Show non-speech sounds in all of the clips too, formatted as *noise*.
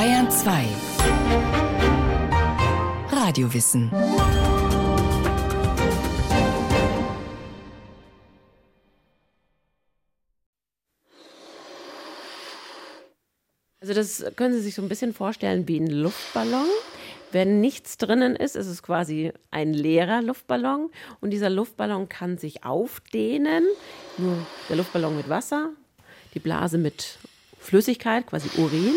Bayern 2 Radiowissen Also das können Sie sich so ein bisschen vorstellen wie ein Luftballon. Wenn nichts drinnen ist, ist es quasi ein leerer Luftballon und dieser Luftballon kann sich aufdehnen. Nur der Luftballon mit Wasser, die Blase mit Flüssigkeit, quasi Urin.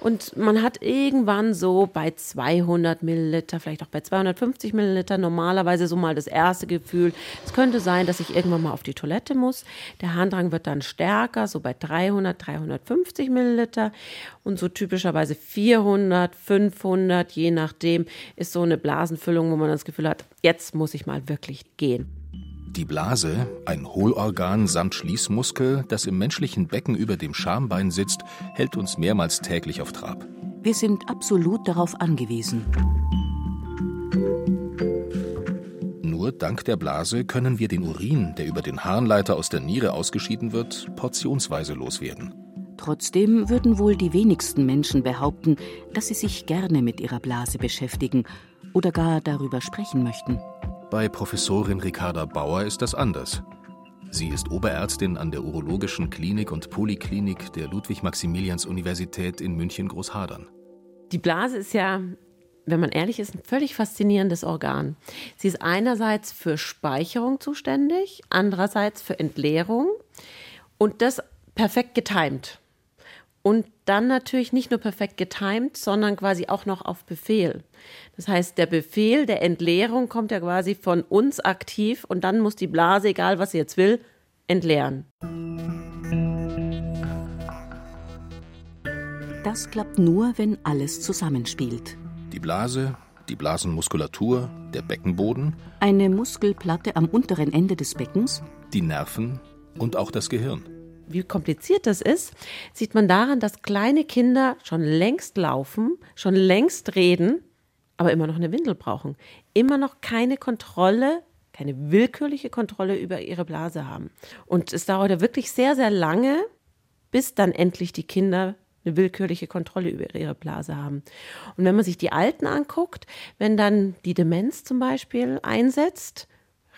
Und man hat irgendwann so bei 200 Milliliter, vielleicht auch bei 250 Milliliter normalerweise so mal das erste Gefühl, es könnte sein, dass ich irgendwann mal auf die Toilette muss. Der Harndrang wird dann stärker, so bei 300, 350 Milliliter. Und so typischerweise 400, 500, je nachdem, ist so eine Blasenfüllung, wo man das Gefühl hat, jetzt muss ich mal wirklich gehen. Die Blase, ein Hohlorgan samt Schließmuskel, das im menschlichen Becken über dem Schambein sitzt, hält uns mehrmals täglich auf Trab. Wir sind absolut darauf angewiesen. Nur dank der Blase können wir den Urin, der über den Harnleiter aus der Niere ausgeschieden wird, portionsweise loswerden. Trotzdem würden wohl die wenigsten Menschen behaupten, dass sie sich gerne mit ihrer Blase beschäftigen oder gar darüber sprechen möchten. Bei Professorin Ricarda Bauer ist das anders. Sie ist Oberärztin an der Urologischen Klinik und Poliklinik der Ludwig-Maximilians-Universität in München-Großhadern. Die Blase ist ja, wenn man ehrlich ist, ein völlig faszinierendes Organ. Sie ist einerseits für Speicherung zuständig, andererseits für Entleerung und das perfekt getimt. Und dann natürlich nicht nur perfekt getimt, sondern quasi auch noch auf Befehl. Das heißt, der Befehl der Entleerung kommt ja quasi von uns aktiv und dann muss die Blase, egal was sie jetzt will, entleeren. Das klappt nur, wenn alles zusammenspielt. Die Blase, die Blasenmuskulatur, der Beckenboden, Eine Muskelplatte am unteren Ende des Beckens, die Nerven und auch das Gehirn. Wie kompliziert das ist, sieht man daran, dass kleine Kinder schon längst laufen, schon längst reden, aber immer noch eine Windel brauchen. Immer noch keine Kontrolle, keine willkürliche Kontrolle über ihre Blase haben. Und es dauert ja wirklich sehr, sehr lange, bis dann endlich die Kinder eine willkürliche Kontrolle über ihre Blase haben. Und wenn man sich die Alten anguckt, wenn dann die Demenz zum Beispiel einsetzt,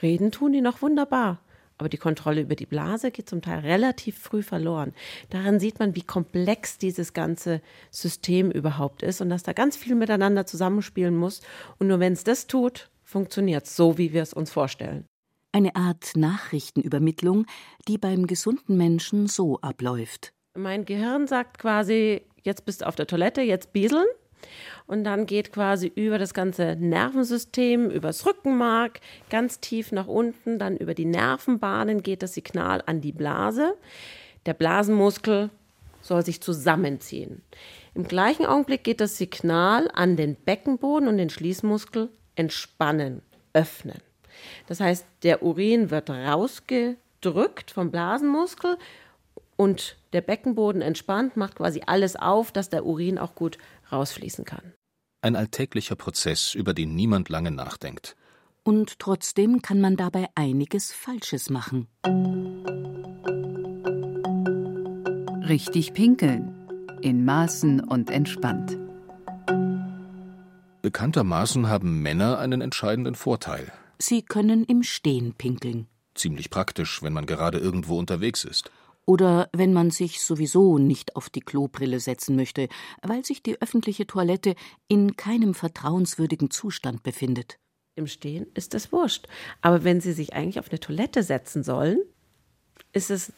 reden tun die noch wunderbar. Aber die Kontrolle über die Blase geht zum Teil relativ früh verloren. Daran sieht man, wie komplex dieses ganze System überhaupt ist und dass da ganz viel miteinander zusammenspielen muss. Und nur wenn es das tut, funktioniert es so, wie wir es uns vorstellen. eine Art Nachrichtenübermittlung, die beim gesunden Menschen so abläuft. Mein Gehirn sagt quasi, jetzt bist du auf der Toilette, jetzt bieseln. Und dann geht quasi über das ganze Nervensystem, übers Rückenmark, ganz tief nach unten, dann über die Nervenbahnen geht das Signal an die Blase. Der Blasenmuskel soll sich zusammenziehen. Im gleichen Augenblick geht das Signal an den Beckenboden und den Schließmuskel entspannen, öffnen. Das heißt, der Urin wird rausgedrückt vom Blasenmuskel und der Beckenboden entspannt, macht quasi alles auf, dass der Urin auch gut rausfließen kann. Ein alltäglicher Prozess, über den niemand lange nachdenkt. Und trotzdem kann man dabei einiges Falsches machen. Richtig pinkeln. In Maßen und entspannt. Bekanntermaßen haben Männer einen entscheidenden Vorteil. Sie können im Stehen pinkeln. Ziemlich praktisch, wenn man gerade irgendwo unterwegs ist. Oder wenn man sich sowieso nicht auf die Klobrille setzen möchte, weil sich die öffentliche Toilette in keinem vertrauenswürdigen Zustand befindet. Im Stehen ist es wurscht. Aber wenn Sie sich eigentlich auf eine Toilette setzen sollen, ist es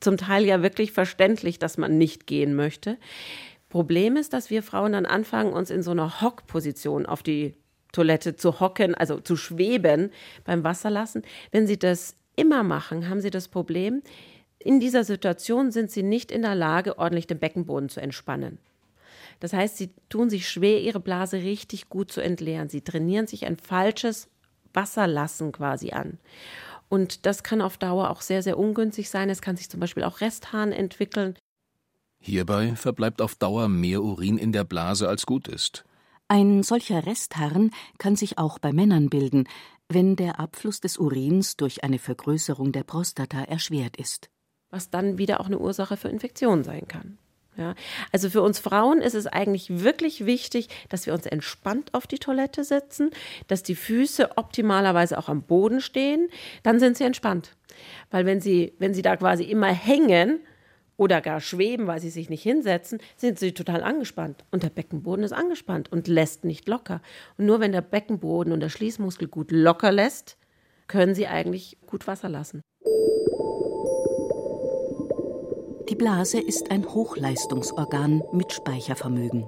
zum Teil ja wirklich verständlich, dass man nicht gehen möchte. Problem ist, dass wir Frauen dann anfangen, uns in so einer Hockposition auf die Toilette zu hocken, also zu schweben beim Wasserlassen. Wenn Sie das immer machen, haben Sie das Problem, in dieser Situation sind Sie nicht in der Lage, ordentlich den Beckenboden zu entspannen. Das heißt, Sie tun sich schwer, Ihre Blase richtig gut zu entleeren. Sie trainieren sich ein falsches Wasserlassen quasi an. Und das kann auf Dauer auch sehr, sehr ungünstig sein. Es kann sich zum Beispiel auch Restharn entwickeln. Hierbei verbleibt auf Dauer mehr Urin in der Blase als gut ist. Ein solcher Restharn kann sich auch bei Männern bilden, wenn der Abfluss des Urins durch eine Vergrößerung der Prostata erschwert ist. Was dann wieder auch eine Ursache für Infektionen sein kann. Ja, also für uns Frauen ist es eigentlich wirklich wichtig, dass wir uns entspannt auf die Toilette setzen, dass die Füße optimalerweise auch am Boden stehen, dann sind sie entspannt. Weil wenn sie, wenn sie da quasi immer hängen oder gar schweben, weil sie sich nicht hinsetzen, sind sie total angespannt. Und der Beckenboden ist angespannt und lässt nicht locker. Und nur wenn der Beckenboden und der Schließmuskel gut locker lässt, können sie eigentlich gut Wasser lassen. Die Blase ist ein Hochleistungsorgan mit Speichervermögen.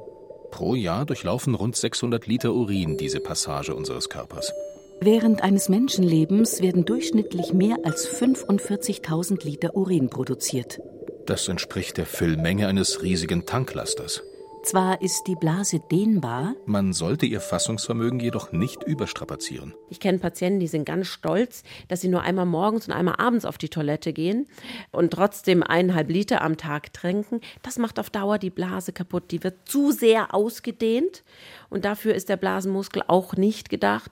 Pro Jahr durchlaufen rund 600 Liter Urin diese Passage unseres Körpers. Während eines Menschenlebens werden durchschnittlich mehr als 45.000 Liter Urin produziert. Das entspricht der Füllmenge eines riesigen Tanklasters. Zwar ist die Blase dehnbar, man sollte ihr Fassungsvermögen jedoch nicht überstrapazieren. Ich kenne Patienten, die sind ganz stolz, dass sie nur einmal morgens und einmal abends auf die Toilette gehen und trotzdem eineinhalb Liter am Tag trinken. Das macht auf Dauer die Blase kaputt. Die wird zu sehr ausgedehnt und dafür ist der Blasenmuskel auch nicht gedacht.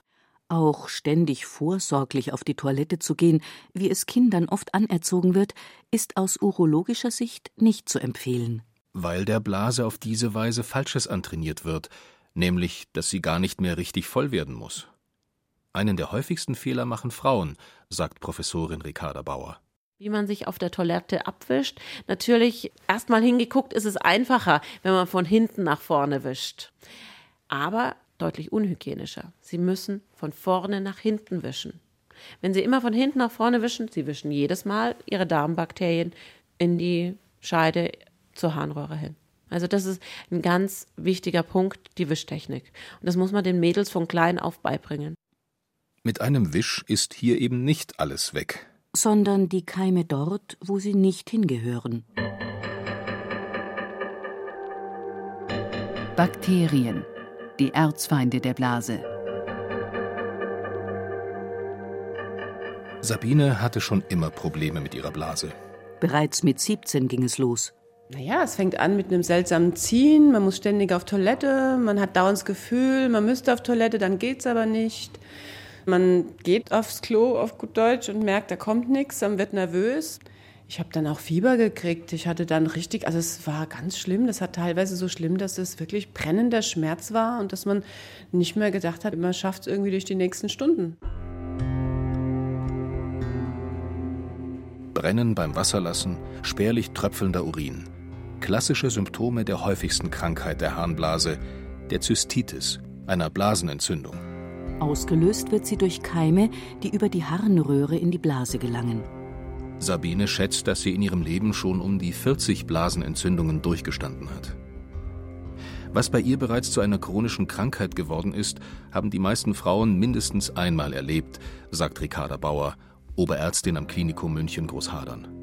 Auch ständig vorsorglich auf die Toilette zu gehen, wie es Kindern oft anerzogen wird, ist aus urologischer Sicht nicht zu empfehlen weil der Blase auf diese Weise Falsches antrainiert wird, nämlich, dass sie gar nicht mehr richtig voll werden muss. Einen der häufigsten Fehler machen Frauen, sagt Professorin Ricarda Bauer. Wie man sich auf der Toilette abwischt. Natürlich, erstmal hingeguckt, ist es einfacher, wenn man von hinten nach vorne wischt. Aber deutlich unhygienischer. Sie müssen von vorne nach hinten wischen. Wenn Sie immer von hinten nach vorne wischen, Sie wischen jedes Mal Ihre Darmbakterien in die Scheide zur Harnröhre hin. Also das ist ein ganz wichtiger Punkt, die Wischtechnik. Und das muss man den Mädels von klein auf beibringen. Mit einem Wisch ist hier eben nicht alles weg. Sondern die Keime dort, wo sie nicht hingehören. Bakterien, die Erzfeinde der Blase. Sabine hatte schon immer Probleme mit ihrer Blase. Bereits mit 17 ging es los. Naja, es fängt an mit einem seltsamen Ziehen, man muss ständig auf Toilette, man hat dauernd das Gefühl, man müsste auf Toilette, dann geht's aber nicht. Man geht aufs Klo auf gut Deutsch und merkt, da kommt nichts, man wird nervös. Ich habe dann auch Fieber gekriegt. Ich hatte dann richtig, also es war ganz schlimm. Das hat teilweise so schlimm, dass es wirklich brennender Schmerz war und dass man nicht mehr gedacht hat, man schafft es irgendwie durch die nächsten Stunden. Brennen beim Wasserlassen, spärlich tröpfelnder Urin klassische Symptome der häufigsten Krankheit der Harnblase, der Zystitis, einer Blasenentzündung. Ausgelöst wird sie durch Keime, die über die Harnröhre in die Blase gelangen. Sabine schätzt, dass sie in ihrem Leben schon um die 40 Blasenentzündungen durchgestanden hat. Was bei ihr bereits zu einer chronischen Krankheit geworden ist, haben die meisten Frauen mindestens einmal erlebt, sagt Ricarda Bauer, Oberärztin am Klinikum München Großhadern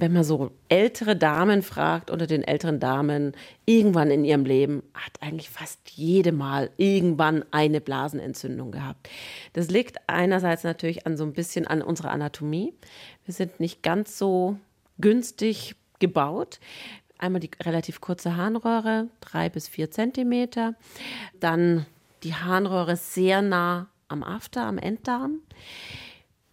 wenn man so ältere Damen fragt, unter den älteren Damen, irgendwann in ihrem Leben, hat eigentlich fast jede Mal irgendwann eine Blasenentzündung gehabt. Das liegt einerseits natürlich an so ein bisschen an unserer Anatomie. Wir sind nicht ganz so günstig gebaut. Einmal die relativ kurze Harnröhre, drei bis vier Zentimeter. Dann die Harnröhre sehr nah am After, am Enddarm.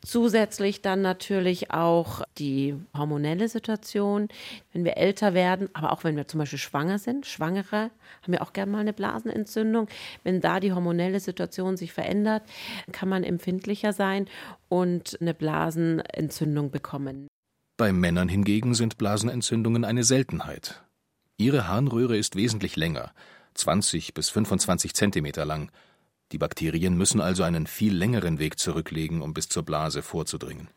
Zusätzlich dann natürlich auch die hormonelle Situation, wenn wir älter werden, aber auch wenn wir zum Beispiel schwanger sind. Schwangere haben ja auch gerne mal eine Blasenentzündung. Wenn da die hormonelle Situation sich verändert, kann man empfindlicher sein und eine Blasenentzündung bekommen. Bei Männern hingegen sind Blasenentzündungen eine Seltenheit. Ihre Harnröhre ist wesentlich länger, 20 bis 25 Zentimeter lang die Bakterien müssen also einen viel längeren Weg zurücklegen, um bis zur Blase vorzudringen.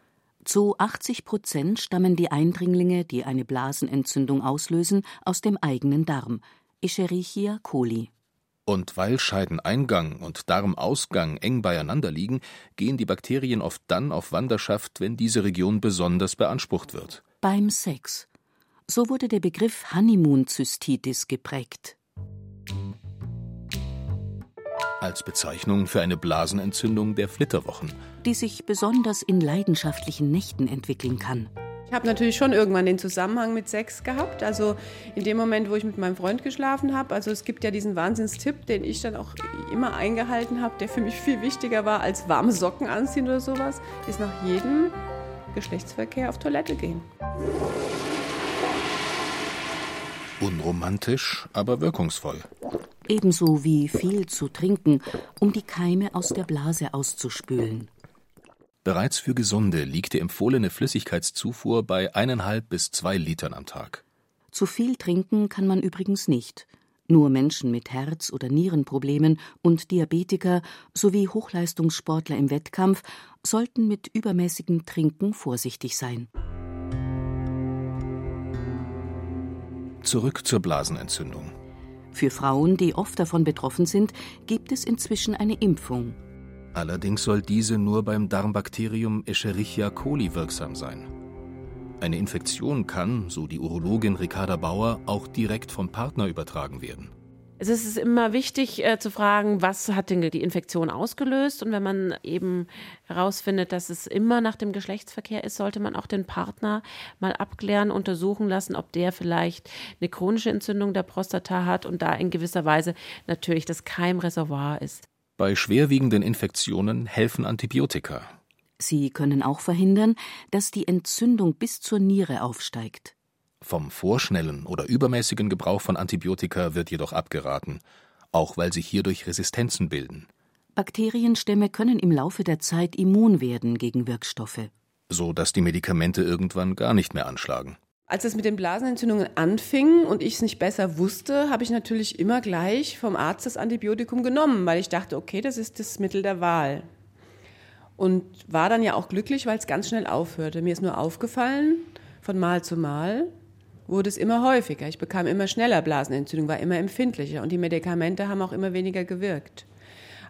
Zu 80 Prozent stammen die Eindringlinge, die eine Blasenentzündung auslösen, aus dem eigenen Darm, Escherichia coli. Und weil Scheideneingang und Darmausgang eng beieinander liegen, gehen die Bakterien oft dann auf Wanderschaft, wenn diese Region besonders beansprucht wird. Beim Sex. So wurde der Begriff Honeymoon-Zystitis geprägt als Bezeichnung für eine Blasenentzündung der Flitterwochen, die sich besonders in leidenschaftlichen Nächten entwickeln kann. Ich habe natürlich schon irgendwann den Zusammenhang mit Sex gehabt. Also in dem Moment, wo ich mit meinem Freund geschlafen habe. Also es gibt ja diesen Wahnsinnstipp, den ich dann auch immer eingehalten habe, der für mich viel wichtiger war als warme Socken anziehen oder sowas, ist nach jedem Geschlechtsverkehr auf Toilette gehen. Unromantisch, aber wirkungsvoll. Ebenso wie viel zu trinken, um die Keime aus der Blase auszuspülen. Bereits für Gesunde liegt die empfohlene Flüssigkeitszufuhr bei eineinhalb bis zwei Litern am Tag. Zu viel trinken kann man übrigens nicht. Nur Menschen mit Herz- oder Nierenproblemen und Diabetiker sowie Hochleistungssportler im Wettkampf sollten mit übermäßigem Trinken vorsichtig sein. Zurück zur Blasenentzündung. Für Frauen, die oft davon betroffen sind, gibt es inzwischen eine Impfung. Allerdings soll diese nur beim Darmbakterium Escherichia coli wirksam sein. Eine Infektion kann, so die Urologin Ricarda Bauer, auch direkt vom Partner übertragen werden. Es ist immer wichtig äh, zu fragen, was hat denn die Infektion ausgelöst? Und wenn man eben herausfindet, dass es immer nach dem Geschlechtsverkehr ist, sollte man auch den Partner mal abklären, untersuchen lassen, ob der vielleicht eine chronische Entzündung der Prostata hat und da in gewisser Weise natürlich das Keimreservoir ist. Bei schwerwiegenden Infektionen helfen Antibiotika. Sie können auch verhindern, dass die Entzündung bis zur Niere aufsteigt. Vom vorschnellen oder übermäßigen Gebrauch von Antibiotika wird jedoch abgeraten, auch weil sich hierdurch Resistenzen bilden. Bakterienstämme können im Laufe der Zeit immun werden gegen Wirkstoffe. So dass die Medikamente irgendwann gar nicht mehr anschlagen. Als es mit den Blasenentzündungen anfing und ich es nicht besser wusste, habe ich natürlich immer gleich vom Arzt das Antibiotikum genommen, weil ich dachte, okay, das ist das Mittel der Wahl. Und war dann ja auch glücklich, weil es ganz schnell aufhörte. Mir ist nur aufgefallen, von Mal zu Mal wurde es immer häufiger. Ich bekam immer schneller Blasenentzündung, war immer empfindlicher und die Medikamente haben auch immer weniger gewirkt.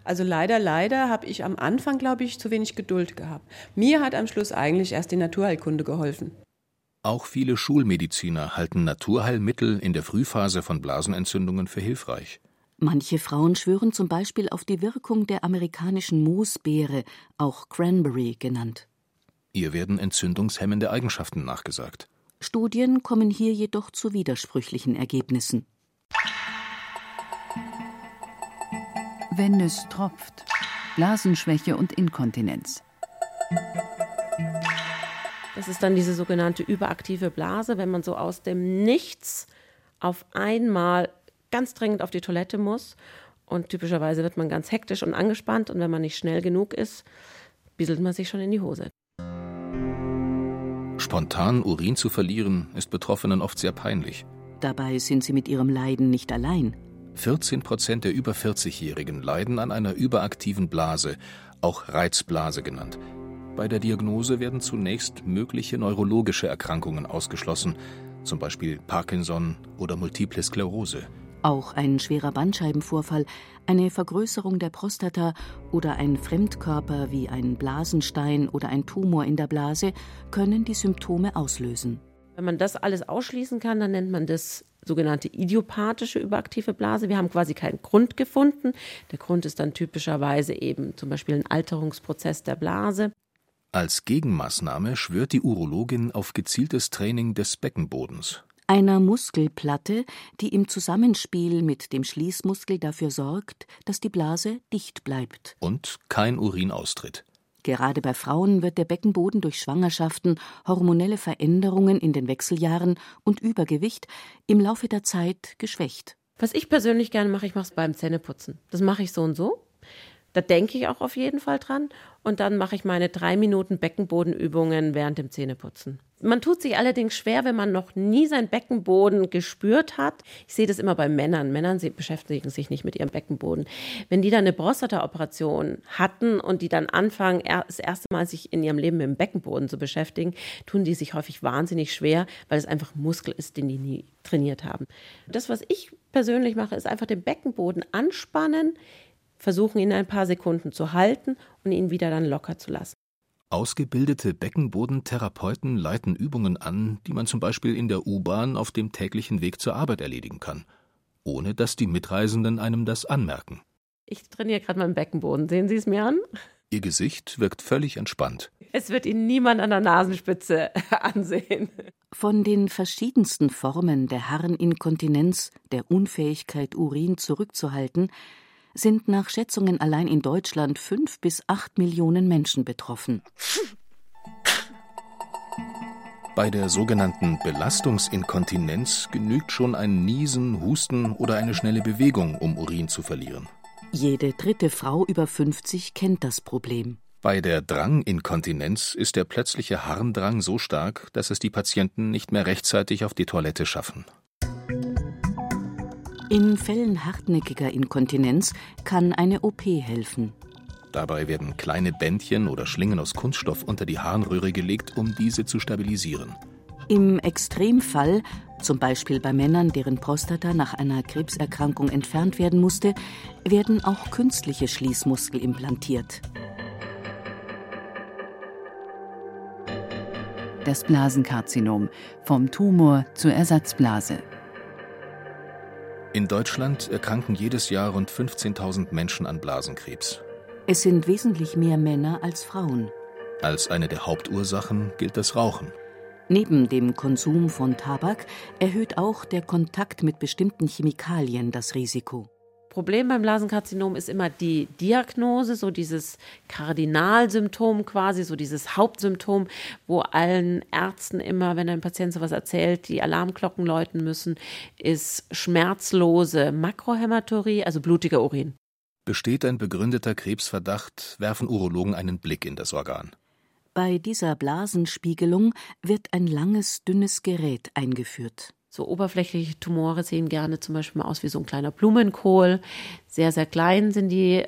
Also leider, leider habe ich am Anfang, glaube ich, zu wenig Geduld gehabt. Mir hat am Schluss eigentlich erst die Naturheilkunde geholfen. Auch viele Schulmediziner halten Naturheilmittel in der Frühphase von Blasenentzündungen für hilfreich. Manche Frauen schwören zum Beispiel auf die Wirkung der amerikanischen Moosbeere, auch Cranberry genannt. Ihr werden entzündungshemmende Eigenschaften nachgesagt. Studien kommen hier jedoch zu widersprüchlichen Ergebnissen. Wenn es tropft. Blasenschwäche und Inkontinenz. Das ist dann diese sogenannte überaktive Blase, wenn man so aus dem Nichts auf einmal ganz dringend auf die Toilette muss. Und typischerweise wird man ganz hektisch und angespannt. Und wenn man nicht schnell genug ist, bieselt man sich schon in die Hose. Spontan Urin zu verlieren, ist Betroffenen oft sehr peinlich. Dabei sind sie mit ihrem Leiden nicht allein. 14 Prozent der über 40-Jährigen leiden an einer überaktiven Blase, auch Reizblase genannt. Bei der Diagnose werden zunächst mögliche neurologische Erkrankungen ausgeschlossen, zum Beispiel Parkinson oder Multiple Sklerose. Auch ein schwerer Bandscheibenvorfall, eine Vergrößerung der Prostata oder ein Fremdkörper wie ein Blasenstein oder ein Tumor in der Blase können die Symptome auslösen. Wenn man das alles ausschließen kann, dann nennt man das sogenannte idiopathische überaktive Blase. Wir haben quasi keinen Grund gefunden. Der Grund ist dann typischerweise eben zum Beispiel ein Alterungsprozess der Blase. Als Gegenmaßnahme schwört die Urologin auf gezieltes Training des Beckenbodens einer Muskelplatte, die im Zusammenspiel mit dem Schließmuskel dafür sorgt, dass die Blase dicht bleibt. Und kein Urin austritt. Gerade bei Frauen wird der Beckenboden durch Schwangerschaften, hormonelle Veränderungen in den Wechseljahren und Übergewicht im Laufe der Zeit geschwächt. Was ich persönlich gerne mache, ich mache es beim Zähneputzen. Das mache ich so und so. Da denke ich auch auf jeden Fall dran. Und dann mache ich meine drei Minuten Beckenbodenübungen während dem Zähneputzen. Man tut sich allerdings schwer, wenn man noch nie seinen Beckenboden gespürt hat. Ich sehe das immer bei Männern. Männern sie beschäftigen sich nicht mit ihrem Beckenboden. Wenn die dann eine Prostata-Operation hatten und die dann anfangen, das erste Mal sich in ihrem Leben mit dem Beckenboden zu beschäftigen, tun die sich häufig wahnsinnig schwer, weil es einfach Muskel ist, den die nie trainiert haben. Das, was ich persönlich mache, ist einfach den Beckenboden anspannen, versuchen ihn ein paar Sekunden zu halten und ihn wieder dann locker zu lassen. Ausgebildete Beckenbodentherapeuten leiten Übungen an, die man zum Beispiel in der U-Bahn auf dem täglichen Weg zur Arbeit erledigen kann, ohne dass die Mitreisenden einem das anmerken. Ich trainiere gerade meinen Beckenboden. Sehen Sie es mir an? Ihr Gesicht wirkt völlig entspannt. Es wird Ihnen niemand an der Nasenspitze *laughs* ansehen. Von den verschiedensten Formen der Harninkontinenz, der Unfähigkeit, Urin zurückzuhalten, sind nach Schätzungen allein in Deutschland fünf bis acht Millionen Menschen betroffen. Bei der sogenannten Belastungsinkontinenz genügt schon ein Niesen, Husten oder eine schnelle Bewegung, um Urin zu verlieren. Jede dritte Frau über 50 kennt das Problem. Bei der Dranginkontinenz ist der plötzliche Harndrang so stark, dass es die Patienten nicht mehr rechtzeitig auf die Toilette schaffen. In Fällen hartnäckiger Inkontinenz kann eine OP helfen. Dabei werden kleine Bändchen oder Schlingen aus Kunststoff unter die Harnröhre gelegt, um diese zu stabilisieren. Im Extremfall, zum Beispiel bei Männern, deren Prostata nach einer Krebserkrankung entfernt werden musste, werden auch künstliche Schließmuskel implantiert. Das Blasenkarzinom vom Tumor zur Ersatzblase. In Deutschland erkranken jedes Jahr rund 15.000 Menschen an Blasenkrebs. Es sind wesentlich mehr Männer als Frauen. Als eine der Hauptursachen gilt das Rauchen. Neben dem Konsum von Tabak erhöht auch der Kontakt mit bestimmten Chemikalien das Risiko. Problem beim Blasenkarzinom ist immer die Diagnose, so dieses Kardinalsymptom quasi, so dieses Hauptsymptom, wo allen Ärzten immer, wenn ein Patient sowas erzählt, die Alarmglocken läuten müssen, ist schmerzlose Makrohämaturie, also blutiger Urin. Besteht ein begründeter Krebsverdacht, werfen Urologen einen Blick in das Organ. Bei dieser Blasenspiegelung wird ein langes, dünnes Gerät eingeführt. So oberflächliche Tumore sehen gerne zum Beispiel mal aus wie so ein kleiner Blumenkohl. Sehr, sehr klein sind die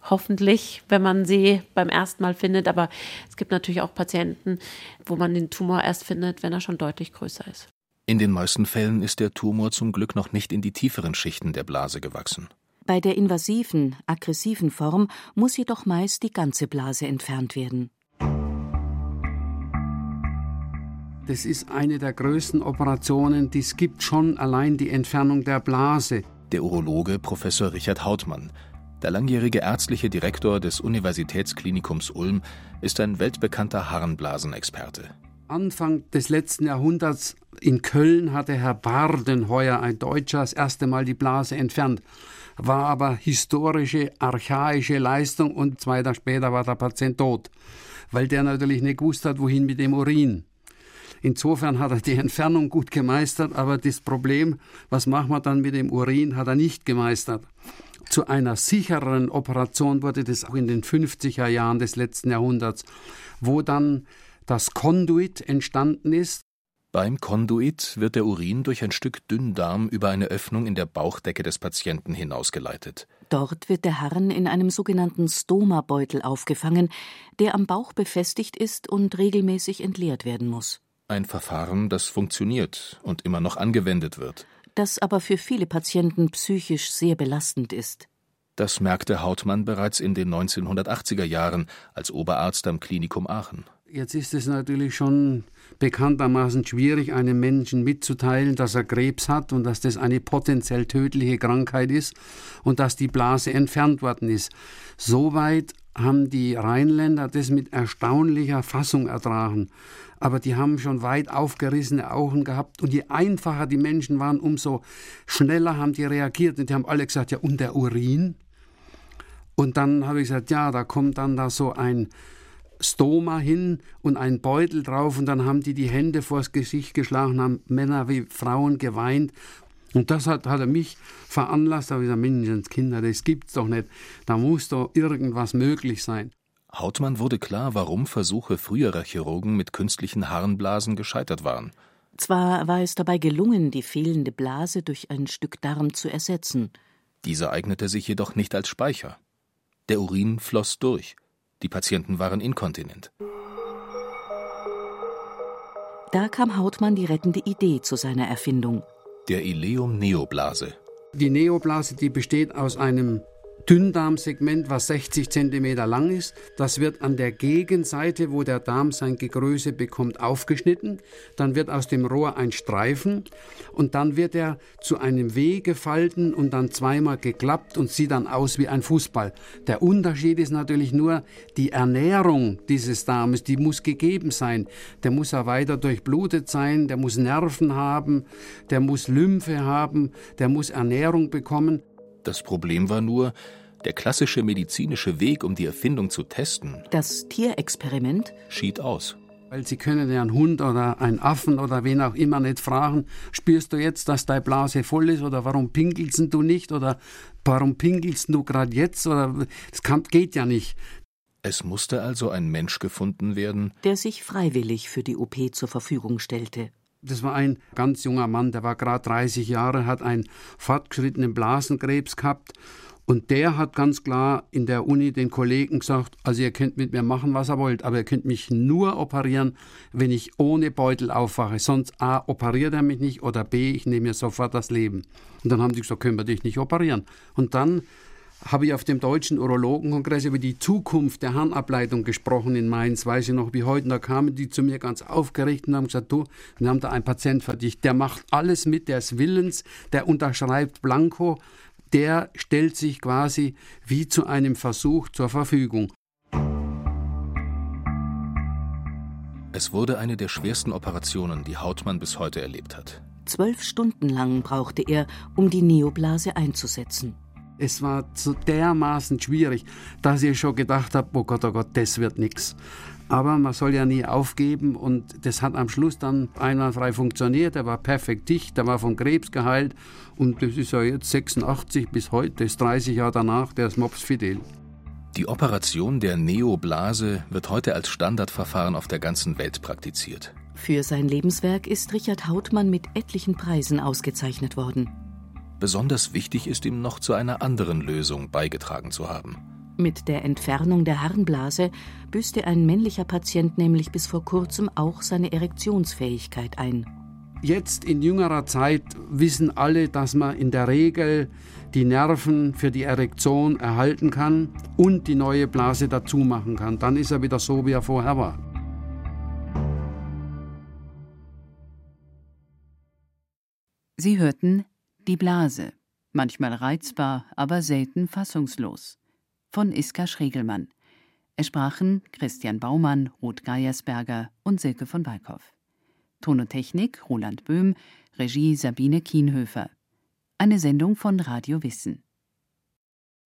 hoffentlich, wenn man sie beim ersten Mal findet. Aber es gibt natürlich auch Patienten, wo man den Tumor erst findet, wenn er schon deutlich größer ist. In den meisten Fällen ist der Tumor zum Glück noch nicht in die tieferen Schichten der Blase gewachsen. Bei der invasiven, aggressiven Form muss jedoch meist die ganze Blase entfernt werden. Das ist eine der größten Operationen, die es gibt, schon allein die Entfernung der Blase. Der Urologe Professor Richard Hautmann, der langjährige ärztliche Direktor des Universitätsklinikums Ulm, ist ein weltbekannter Harnblasenexperte. Anfang des letzten Jahrhunderts in Köln hatte Herr Bardenheuer, ein Deutscher, das erste Mal die Blase entfernt war aber historische, archaische Leistung und zwei Tage später war der Patient tot, weil der natürlich nicht gewusst hat, wohin mit dem Urin. Insofern hat er die Entfernung gut gemeistert, aber das Problem, was machen wir dann mit dem Urin, hat er nicht gemeistert. Zu einer sichereren Operation wurde das auch in den 50er Jahren des letzten Jahrhunderts, wo dann das Conduit entstanden ist, beim Konduit wird der Urin durch ein Stück Dünndarm über eine Öffnung in der Bauchdecke des Patienten hinausgeleitet. Dort wird der Harn in einem sogenannten Stoma-Beutel aufgefangen, der am Bauch befestigt ist und regelmäßig entleert werden muss. Ein Verfahren, das funktioniert und immer noch angewendet wird. Das aber für viele Patienten psychisch sehr belastend ist. Das merkte Hautmann bereits in den 1980er Jahren als Oberarzt am Klinikum Aachen. Jetzt ist es natürlich schon bekanntermaßen schwierig, einem Menschen mitzuteilen, dass er Krebs hat und dass das eine potenziell tödliche Krankheit ist und dass die Blase entfernt worden ist. Soweit haben die Rheinländer das mit erstaunlicher Fassung ertragen. Aber die haben schon weit aufgerissene Augen gehabt und je einfacher die Menschen waren, umso schneller haben die reagiert. Und die haben alle gesagt, ja, und der Urin? Und dann habe ich gesagt, ja, da kommt dann da so ein Stoma hin und einen Beutel drauf und dann haben die die Hände vors Gesicht geschlagen, haben Männer wie Frauen geweint. Und das hat, hat er mich veranlasst, da habe ich gesagt, Menschenskinder, das gibt's doch nicht. Da muss doch irgendwas möglich sein. Hautmann wurde klar, warum Versuche früherer Chirurgen mit künstlichen Harnblasen gescheitert waren. Zwar war es dabei gelungen, die fehlende Blase durch ein Stück Darm zu ersetzen. Diese eignete sich jedoch nicht als Speicher. Der Urin floss durch. Die Patienten waren inkontinent. Da kam Hautmann die rettende Idee zu seiner Erfindung. Der Ileum-Neoblase. Die Neoblase, die besteht aus einem Dünndarmsegment, was 60 cm lang ist. Das wird an der Gegenseite, wo der Darm sein Gegröße bekommt, aufgeschnitten. Dann wird aus dem Rohr ein Streifen und dann wird er zu einem W gefalten und dann zweimal geklappt und sieht dann aus wie ein Fußball. Der Unterschied ist natürlich nur die Ernährung dieses Darmes, die muss gegeben sein. Der muss ja weiter durchblutet sein, der muss Nerven haben, der muss Lymphe haben, der muss Ernährung bekommen. Das Problem war nur, der klassische medizinische Weg, um die Erfindung zu testen, das Tierexperiment, schied aus. Weil Sie können ja einen Hund oder einen Affen oder wen auch immer nicht fragen, spürst du jetzt, dass deine Blase voll ist oder warum pinkelst du nicht oder warum pinkelst du gerade jetzt oder das kann, geht ja nicht. Es musste also ein Mensch gefunden werden, der sich freiwillig für die OP zur Verfügung stellte. Das war ein ganz junger Mann, der war gerade 30 Jahre, hat einen fortgeschrittenen Blasenkrebs gehabt und der hat ganz klar in der Uni den Kollegen gesagt, also ihr könnt mit mir machen, was ihr wollt, aber ihr könnt mich nur operieren, wenn ich ohne Beutel aufwache. Sonst A, operiert er mich nicht oder B, ich nehme mir sofort das Leben. Und dann haben die gesagt, können wir dich nicht operieren. Und dann habe ich auf dem Deutschen Urologenkongress über die Zukunft der Harnableitung gesprochen in Mainz, weiß ich noch wie heute. Da kamen die zu mir ganz aufgeregt und haben gesagt, du, wir haben da einen Patient für dich, der macht alles mit, der ist willens, der unterschreibt Blanko, der stellt sich quasi wie zu einem Versuch zur Verfügung. Es wurde eine der schwersten Operationen, die Hautmann bis heute erlebt hat. Zwölf Stunden lang brauchte er, um die Neoblase einzusetzen. Es war so dermaßen schwierig, dass ich schon gedacht habe, oh Gott, oh Gott, das wird nichts. Aber man soll ja nie aufgeben und das hat am Schluss dann einwandfrei funktioniert. Er war perfekt dicht, er war von Krebs geheilt und das ist ja jetzt 86 bis heute, das ist 30 Jahre danach, der ist Mops Fidel. Die Operation der Neoblase wird heute als Standardverfahren auf der ganzen Welt praktiziert. Für sein Lebenswerk ist Richard Hautmann mit etlichen Preisen ausgezeichnet worden. Besonders wichtig ist ihm noch zu einer anderen Lösung beigetragen zu haben. Mit der Entfernung der Harnblase büßte ein männlicher Patient nämlich bis vor kurzem auch seine Erektionsfähigkeit ein. Jetzt in jüngerer Zeit wissen alle, dass man in der Regel die Nerven für die Erektion erhalten kann und die neue Blase dazu machen kann. Dann ist er wieder so, wie er vorher war. Sie hörten Die Blase, manchmal reizbar, aber selten fassungslos, von Iska Schregelmann. Es sprachen Christian Baumann, Ruth Geiersberger und Silke von Walkhoff. Ton und Technik Roland Böhm, Regie Sabine Kienhöfer. Eine Sendung von Radio Wissen.